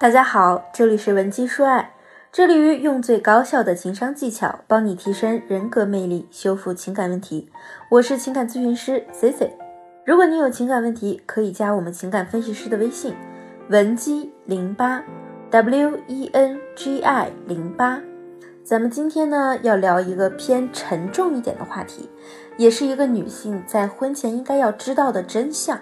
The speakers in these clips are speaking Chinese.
大家好，这里是文姬说爱，致力于用最高效的情商技巧帮你提升人格魅力，修复情感问题。我是情感咨询师 C C。如果你有情感问题，可以加我们情感分析师的微信文姬零八 W E N G I 零八。咱们今天呢要聊一个偏沉重一点的话题，也是一个女性在婚前应该要知道的真相。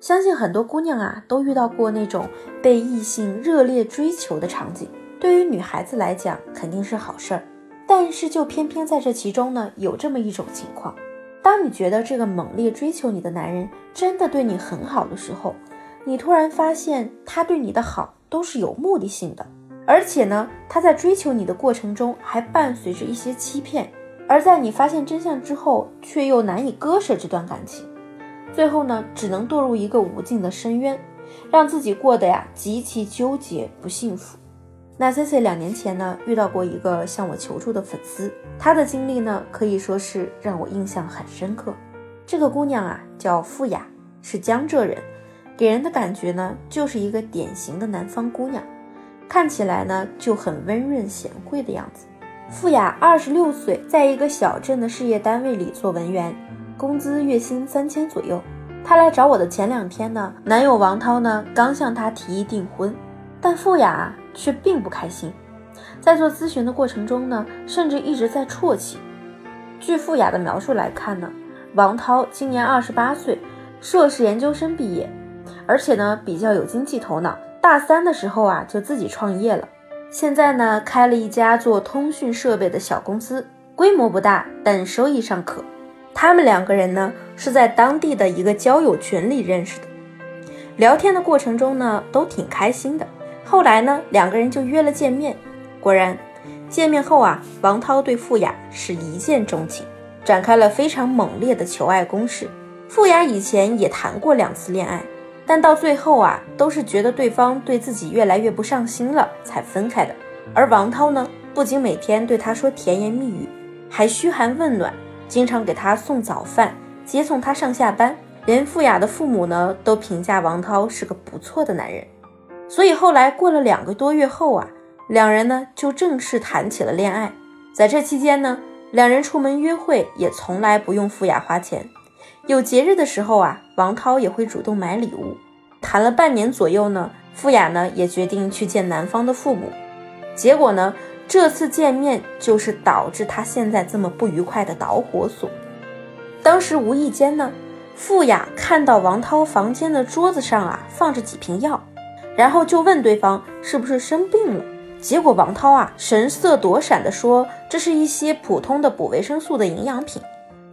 相信很多姑娘啊都遇到过那种被异性热烈追求的场景，对于女孩子来讲肯定是好事儿，但是就偏偏在这其中呢有这么一种情况，当你觉得这个猛烈追求你的男人真的对你很好的时候，你突然发现他对你的好都是有目的性的，而且呢他在追求你的过程中还伴随着一些欺骗，而在你发现真相之后，却又难以割舍这段感情。最后呢，只能堕入一个无尽的深渊，让自己过得呀极其纠结不幸福。那 C C 两年前呢，遇到过一个向我求助的粉丝，她的经历呢可以说是让我印象很深刻。这个姑娘啊叫富雅，是江浙人，给人的感觉呢就是一个典型的南方姑娘，看起来呢就很温润贤惠的样子。富雅二十六岁，在一个小镇的事业单位里做文员。工资月薪三千左右。她来找我的前两天呢，男友王涛呢刚向她提议订婚，但傅雅却并不开心。在做咨询的过程中呢，甚至一直在啜泣。据傅雅的描述来看呢，王涛今年二十八岁，硕士研究生毕业，而且呢比较有经济头脑。大三的时候啊就自己创业了，现在呢开了一家做通讯设备的小公司，规模不大，但收益尚可。他们两个人呢是在当地的一个交友群里认识的，聊天的过程中呢都挺开心的。后来呢两个人就约了见面，果然见面后啊，王涛对傅雅是一见钟情，展开了非常猛烈的求爱攻势。傅雅以前也谈过两次恋爱，但到最后啊都是觉得对方对自己越来越不上心了才分开的。而王涛呢不仅每天对她说甜言蜜语，还嘘寒问暖。经常给他送早饭，接送他上下班，连富雅的父母呢都评价王涛是个不错的男人。所以后来过了两个多月后啊，两人呢就正式谈起了恋爱。在这期间呢，两人出门约会也从来不用富雅花钱，有节日的时候啊，王涛也会主动买礼物。谈了半年左右呢，富雅呢也决定去见男方的父母，结果呢。这次见面就是导致他现在这么不愉快的导火索。当时无意间呢，傅雅看到王涛房间的桌子上啊放着几瓶药，然后就问对方是不是生病了。结果王涛啊神色躲闪的说这是一些普通的补维生素的营养品。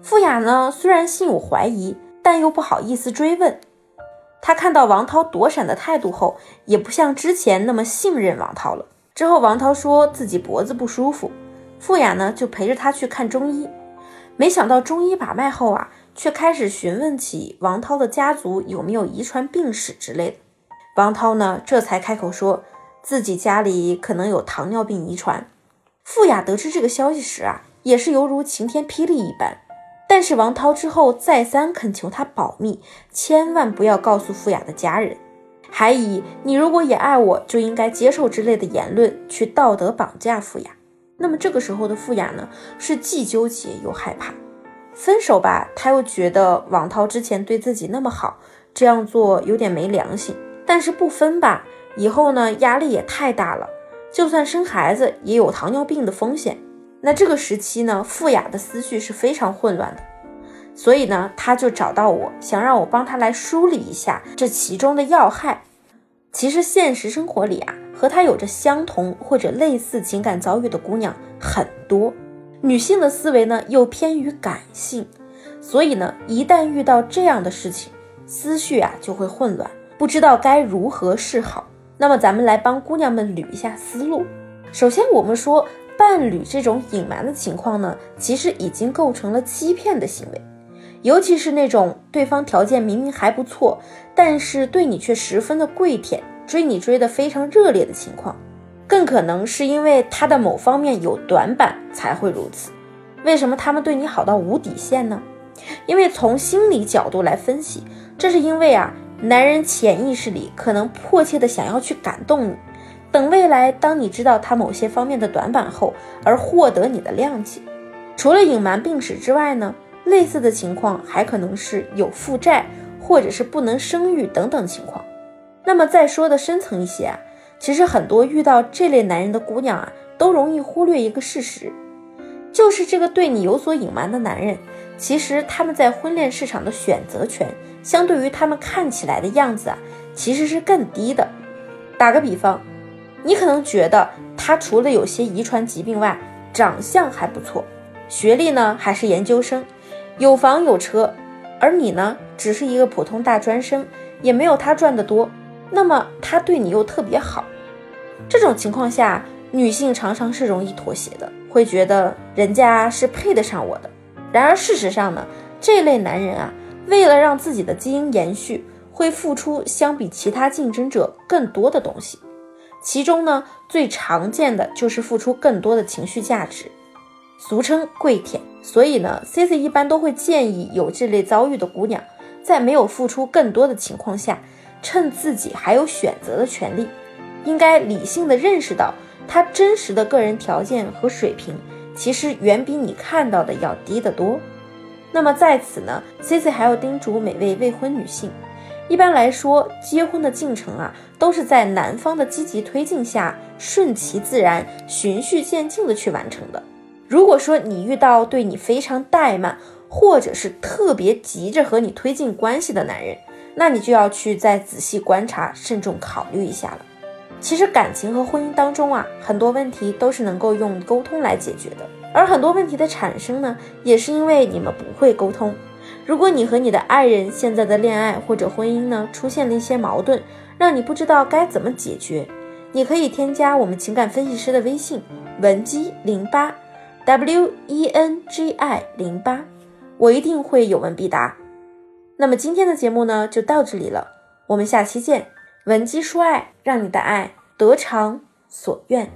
傅雅呢虽然心有怀疑，但又不好意思追问。他看到王涛躲闪的态度后，也不像之前那么信任王涛了。之后，王涛说自己脖子不舒服，傅雅呢就陪着他去看中医。没想到中医把脉后啊，却开始询问起王涛的家族有没有遗传病史之类的。王涛呢这才开口说自己家里可能有糖尿病遗传。傅雅得知这个消息时啊，也是犹如晴天霹雳一般。但是王涛之后再三恳求他保密，千万不要告诉傅雅的家人。还以你如果也爱我，就应该接受之类的言论去道德绑架傅雅。那么这个时候的傅雅呢，是既纠结又害怕。分手吧，他又觉得王涛之前对自己那么好，这样做有点没良心。但是不分吧，以后呢压力也太大了，就算生孩子也有糖尿病的风险。那这个时期呢，傅雅的思绪是非常混乱的。所以呢，他就找到我，想让我帮他来梳理一下这其中的要害。其实现实生活里啊，和他有着相同或者类似情感遭遇的姑娘很多。女性的思维呢又偏于感性，所以呢，一旦遇到这样的事情，思绪啊就会混乱，不知道该如何是好。那么咱们来帮姑娘们捋一下思路。首先，我们说伴侣这种隐瞒的情况呢，其实已经构成了欺骗的行为。尤其是那种对方条件明明还不错，但是对你却十分的跪舔，追你追得非常热烈的情况，更可能是因为他的某方面有短板才会如此。为什么他们对你好到无底线呢？因为从心理角度来分析，这是因为啊，男人潜意识里可能迫切的想要去感动你，等未来当你知道他某些方面的短板后，而获得你的谅解。除了隐瞒病史之外呢，类似的情况还可能是有负债，或者是不能生育等等情况。那么再说的深层一些啊，其实很多遇到这类男人的姑娘啊，都容易忽略一个事实，就是这个对你有所隐瞒的男人，其实他们在婚恋市场的选择权。相对于他们看起来的样子啊，其实是更低的。打个比方，你可能觉得他除了有些遗传疾病外，长相还不错，学历呢还是研究生，有房有车，而你呢只是一个普通大专生，也没有他赚得多。那么他对你又特别好，这种情况下，女性常常是容易妥协的，会觉得人家是配得上我的。然而事实上呢，这类男人啊。为了让自己的基因延续，会付出相比其他竞争者更多的东西，其中呢最常见的就是付出更多的情绪价值，俗称跪舔。所以呢，C C 一般都会建议有这类遭遇的姑娘，在没有付出更多的情况下，趁自己还有选择的权利，应该理性的认识到他真实的个人条件和水平，其实远比你看到的要低得多。那么在此呢，C C 还要叮嘱每位未婚女性，一般来说，结婚的进程啊，都是在男方的积极推进下，顺其自然、循序渐进的去完成的。如果说你遇到对你非常怠慢，或者是特别急着和你推进关系的男人，那你就要去再仔细观察、慎重考虑一下了。其实感情和婚姻当中啊，很多问题都是能够用沟通来解决的。而很多问题的产生呢，也是因为你们不会沟通。如果你和你的爱人现在的恋爱或者婚姻呢，出现了一些矛盾，让你不知道该怎么解决，你可以添加我们情感分析师的微信文姬零八 W E N G I 零八，我一定会有问必答。那么今天的节目呢，就到这里了，我们下期见。文姬说爱，让你的爱得偿所愿。